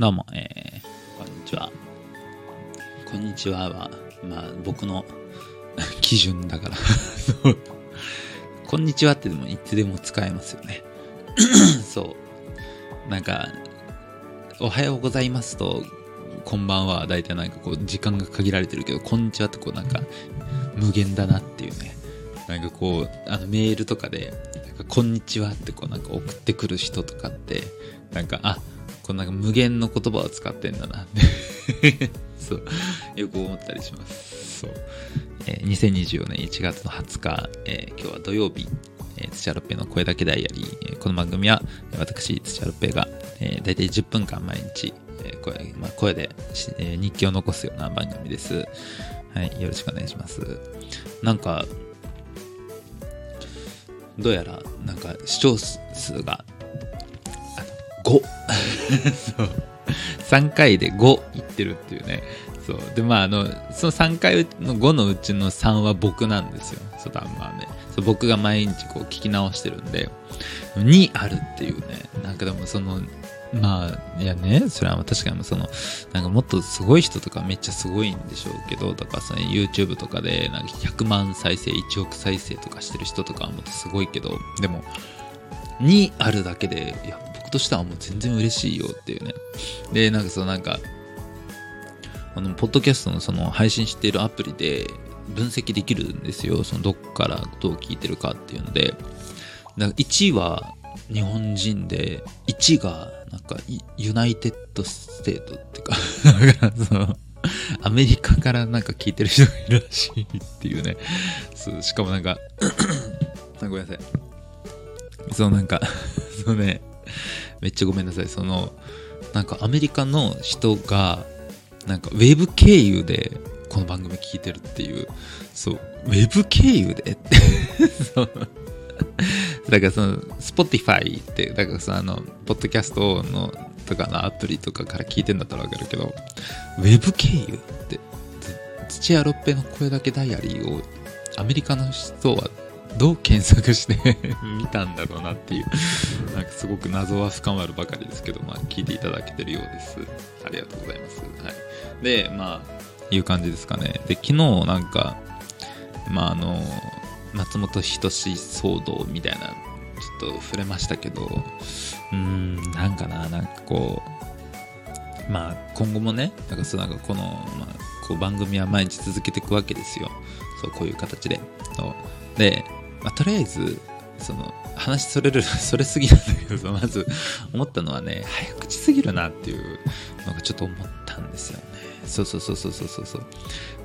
どうも、えー、こんにちは。こんにちはは、まあ、僕の 基準だから こんにちはってでもいつでも使えますよね。そう。なんか、おはようございますと、こんばんは、だいたいなんかこう、時間が限られてるけど、こんにちはってこう、なんか、無限だなっていうね。なんかこう、あのメールとかで、なんかこんにちはってこう、なんか送ってくる人とかって、なんか、あ、こなんか無限の言葉を使ってんだなって そう、よく思ったりします。そう。えー、2024年1月の20日、えー、今日は土曜日、えー、土屋ロッペの声だけダイアリー、えー、この番組は私、土屋ロッペが、えー、大体10分間毎日、えー声まあ、声で、えー、日記を残すような番組です。はい、よろしくお願いします。なんか、どうやら、なんか視聴数が そう。3回で5いってるっていうね。そう。でまああのその3回の5のうちの3は僕なんですよ。そうまあねそう僕が毎日こう聞き直してるんで。2あるっていうね。なんかでもそのまあ、いやね、それは確かにその、なんかもっとすごい人とかめっちゃすごいんでしょうけど、だかその YouTube とかで、なんか100万再生、1億再生とかしてる人とかはもっとすごいけど、でも、2あるだけで、いとしてはもう全然嬉しいよっていうね。で、なんかそのなんか、あの、ポッドキャストのその配信しているアプリで分析できるんですよ。そのどっからどう聞いてるかっていうので。だから1は日本人で、1位がなんか United State っていうか その、アメリカからなんか聞いてる人がいるらしいっていうね。そう、しかもなんか ごめんなさい。そうなんか そうね、めっちゃごめんなさい。その、なんかアメリカの人が、なんかウェブ経由でこの番組聞いてるっていう、そう、ウェブ経由で？って。だからその、Spotify って、だからさ、あの、ポッドキャストのとかのアプリとかから聞いてんだったらわかるけど、ウェブ経由って、土屋ロッペの声だけダイアリーをアメリカの人はどう検索して 見たんだろうなっていうなんかすごく謎は深まるばかりですけど、まあ、聞いていただけてるようです。ありがとうございます。はい。で、まあ、いう感じですかね。で、昨日なんか、まあ、あの、松本人志騒動みたいな、ちょっと触れましたけど、うーん、なんかな、なんかこう、まあ、今後もね、なんかそう、なんかこの、まあ、こう番組は毎日続けていくわけですよ。そう、こういう形で。そうで、まあ、とりあえず、その、話それる、それすぎなんだけど、まず思ったのはね、早口すぎるなっていうのがちょっと思ったんですよね。そうそうそうそうそうそう。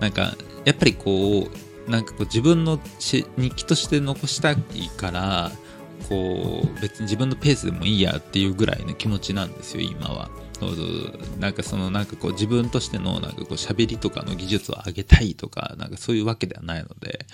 なんか、やっぱりこう、なんかこう自分の日記として残したいから、こう、別に自分のペースでもいいやっていうぐらいの気持ちなんですよ、今は。そうそうなんかそのなんかこう自分としてのなんかこう喋りとかの技術を上げたいとかなんかそういうわけではないので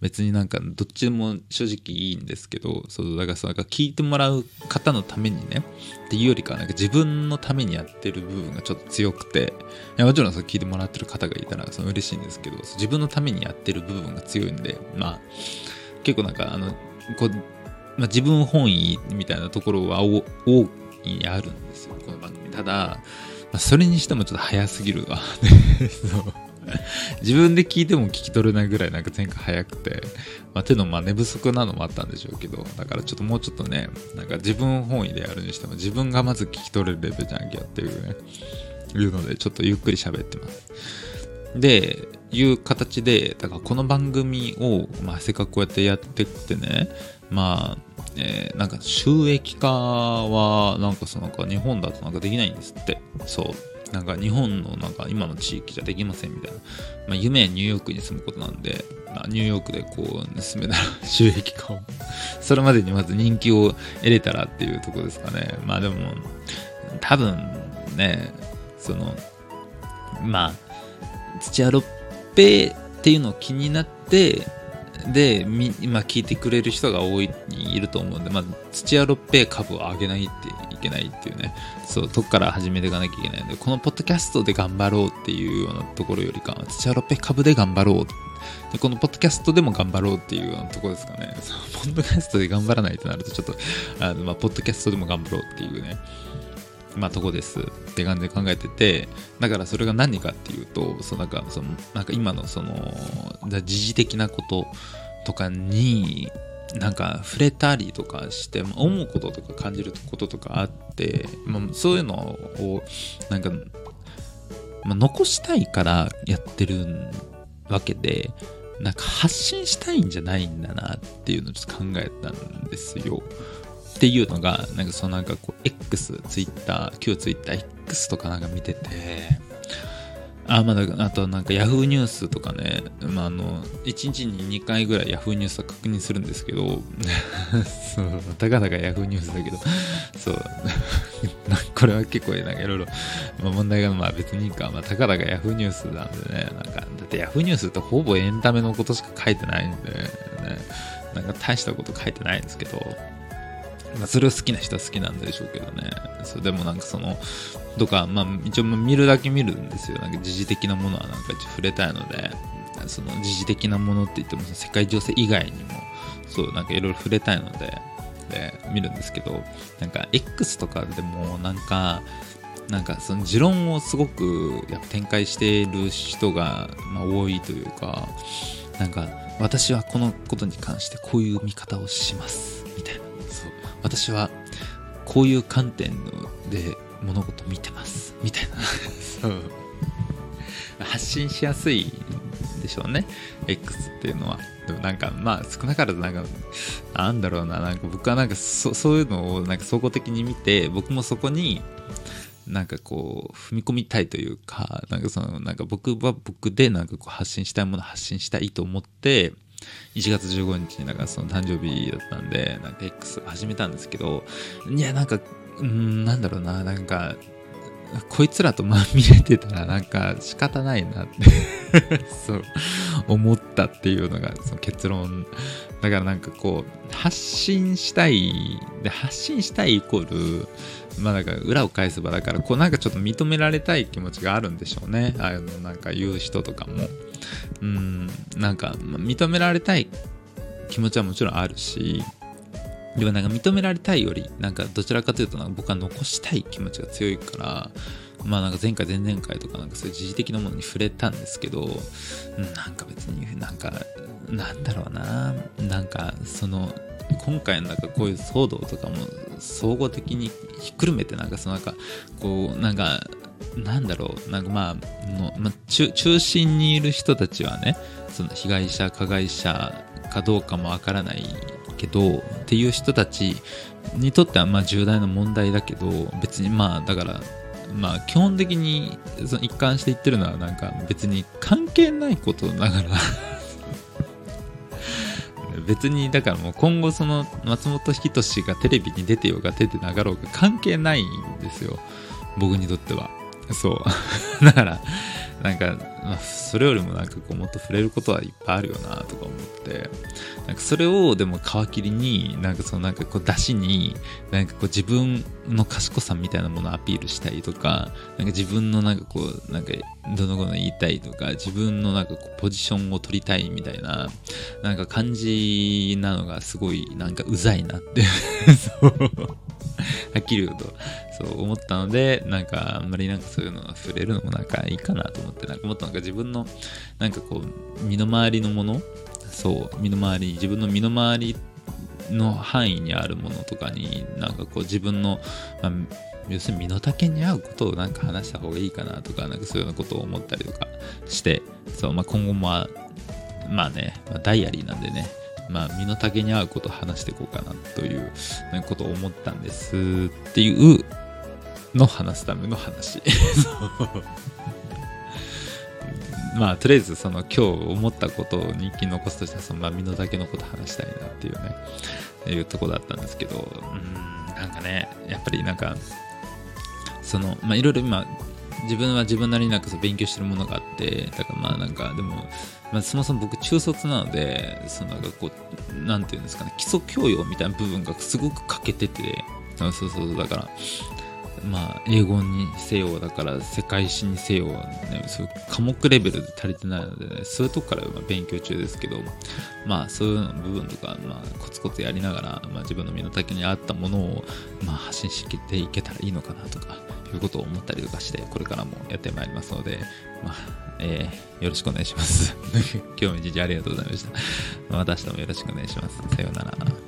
別になんかどっちも正直いいんですけどそうだからそうなんか聞いてもらう方のためにねっていうよりかなんか自分のためにやってる部分がちょっと強くていやもちろんそ聞いてもらってる方がいたらその嬉しいんですけど自分のためにやってる部分が強いんでまあ結構なんかあのこう、まあ、自分本位みたいなところは大いにあるんですよこの番組ただ、まあ、それにしてもちょっと早すぎるわ。自分で聞いても聞き取れないぐらいなんか前回早くて、まあ、手のまあ寝不足なのもあったんでしょうけど、だからちょっともうちょっとね、なんか自分本位でやるにしても自分がまず聞き取れるレベルじゃんけっていうね、いうのでちょっとゆっくり喋ってます。で、いう形で、だからこの番組を、まあ、せっかくこうやってやってってね、まあ、えー、なんか収益化は、なんかそのか日本だとなんかできないんですって。そう。なんか日本のなんか今の地域じゃできませんみたいな。まあ夢はニューヨークに住むことなんで、まあ、ニューヨークでこう住めたら 収益化をそれまでにまず人気を得れたらっていうとこですかね。まあでも、多分ね、その、まあ、土屋ロッペっていうのを気になって、で、今聞いてくれる人が多い、いると思うんで、まあ、土屋ロッペ株を上げないっていけないっていうね、そう、とこから始めていかなきゃいけないんで、このポッドキャストで頑張ろうっていうようなところよりかは、土屋ロッペ株で頑張ろう。で、このポッドキャストでも頑張ろうっていうようなとこですかね。ポッドキャストで頑張らないとなると、ちょっと、あの、まあ、ポッドキャストでも頑張ろうっていうね、まあ、とこですって感じで考えててだからそれが何かっていうとそうなんかそのなんか今のその時事的なこととかになんか触れたりとかして思うこととか感じることとかあって、まあ、そういうのをなんか、まあ、残したいからやってるわけでなんか発信したいんじゃないんだなっていうのをちょっと考えたんですよ。っていうのが、なんかそのなんかこう、X、Twitter、旧 Twitter、X とかなんか見てて、あ、まだ、あとなんか Yahoo ニュースとかね、まあ、あの、1日に2回ぐらい Yahoo ニュースは確認するんですけど、そう、たかだか Yahoo ニュースだけど、そう、これは結構なんかいろいろ、まあ、問題がまあ別にいいか、まあ、たかだか Yahoo ニュースなんでね、なんか、だって Yahoo ニュースってほぼエンタメのことしか書いてないんで、ね、なんか大したこと書いてないんですけど、まあ、それを好きな人は好きなんでしょうけどね。そうでもなんかその、とか、まあ一応見るだけ見るんですよ。なんか時事的なものはなんか触れたいので、その時事的なものって言っても世界情勢以外にも、そうなんかいろいろ触れたいので、で見るんですけど、なんか X とかでもなんか、なんかその持論をすごくやっぱ展開している人が、まあ、多いというか、なんか私はこのことに関してこういう見方をしますみたいなそう。私はこういう観点で物事見てます。みたいな。そう。発信しやすいでしょうね。X っていうのは。でもなんかまあ少なからずなんかなんだろうな。なんか僕はなんかそそういうのをなんか総合的に見て僕もそこになんかこう踏み込みたいというかなんかそのなんか僕は僕でなんかこう発信したいもの発信したいと思って1月15日になんかその誕生日だったんで、なんか X 始めたんですけど、いや、なんか、うん、なんだろうな、なんか、こいつらとまみれてたらなんか仕方ないなって そう思ったっていうのがその結論。だからなんかこう発信したいで発信したいイコールまあだか裏を返せばだからこうなんかちょっと認められたい気持ちがあるんでしょうね。あのなんか言う人とかも。うんなんか認められたい気持ちはもちろんあるしでもなんか認められたいよりなんかどちらかというと僕は残したい気持ちが強いからまあなんか前回前々回とかなんかそういう時事的なものに触れたんですけどなんか別になんかなんだろうななんかその今回のなんかこういう騒動とかも総合的にひっくるめてなんかそのなんかこうなんかなんだろうなんかまあの、まあ、中中心にいる人たちはねその被害者加害者かどうかもわからないけどっていう人たちにとってはまあ重大な問題だけど別にまあだからまあ基本的にその一貫して言ってるのはなんか別に関係ないことながら別にだからもう今後その松本人志がテレビに出てようが出てなかろうが関係ないんですよ。僕にとっては。そう。だからなんか、まあ、それよりもなんかこうもっと触れることはいっぱいあるよなとか思って。なんかそれをでも皮切りになんかそのなんかこう出しになんかこう自分の賢さみたいなものをアピールしたりとかなんか自分のなんかこうなんかどのこと言いたいとか自分のなんかこうポジションを取りたいみたいななんか感じなのがすごいなんかうざいなって。そう。はっきり言うと、そう思ったので、なんかあんまりなんかそういうのは触れるのもなんかいいかなと思って、なんかもっとなんか自分の、なんかこう、身の回りのもの、そう、身の回り、自分の身の回りの範囲にあるものとかに、なんかこう自分の、まあ、要するに身の丈に合うことをなんか話した方がいいかなとか、なんかそういうようなことを思ったりとかして、そう、まあ今後も、まあね、まあ、ダイアリーなんでね、まあ、身の丈に合うことを話していこうかなということを思ったんですっていうの話すための話。まあ、とりあえず、その今日思ったことを日記に残すとしては、そのまあ、身の丈のこと話したいなっていうね、いうとこだったんですけど、うん、なんかね、やっぱりなんか、その、まあ、いろいろ今、自分は自分なりになんか勉強してるものがあって、だからまあなんか、でも、まあ、そもそも僕中卒なので、そのなんかこう、なんていうんですかね、基礎教養みたいな部分がすごく欠けてて、そうそうそう、だから、まあ、英語にせよだから世界史にせよ、ね、そう科目レベルで足りてないので、ね、そういうとこから勉強中ですけどまあそういう部分とか、まあ、コツコツやりながら、まあ、自分の身の丈に合ったものを、まあ、発信していけたらいいのかなとかいうことを思ったりとかしてこれからもやってまいりますので、まあえー、よろしくお願いします。今日も一日ありがとうございました。また明日もよろしくお願いします。さようなら。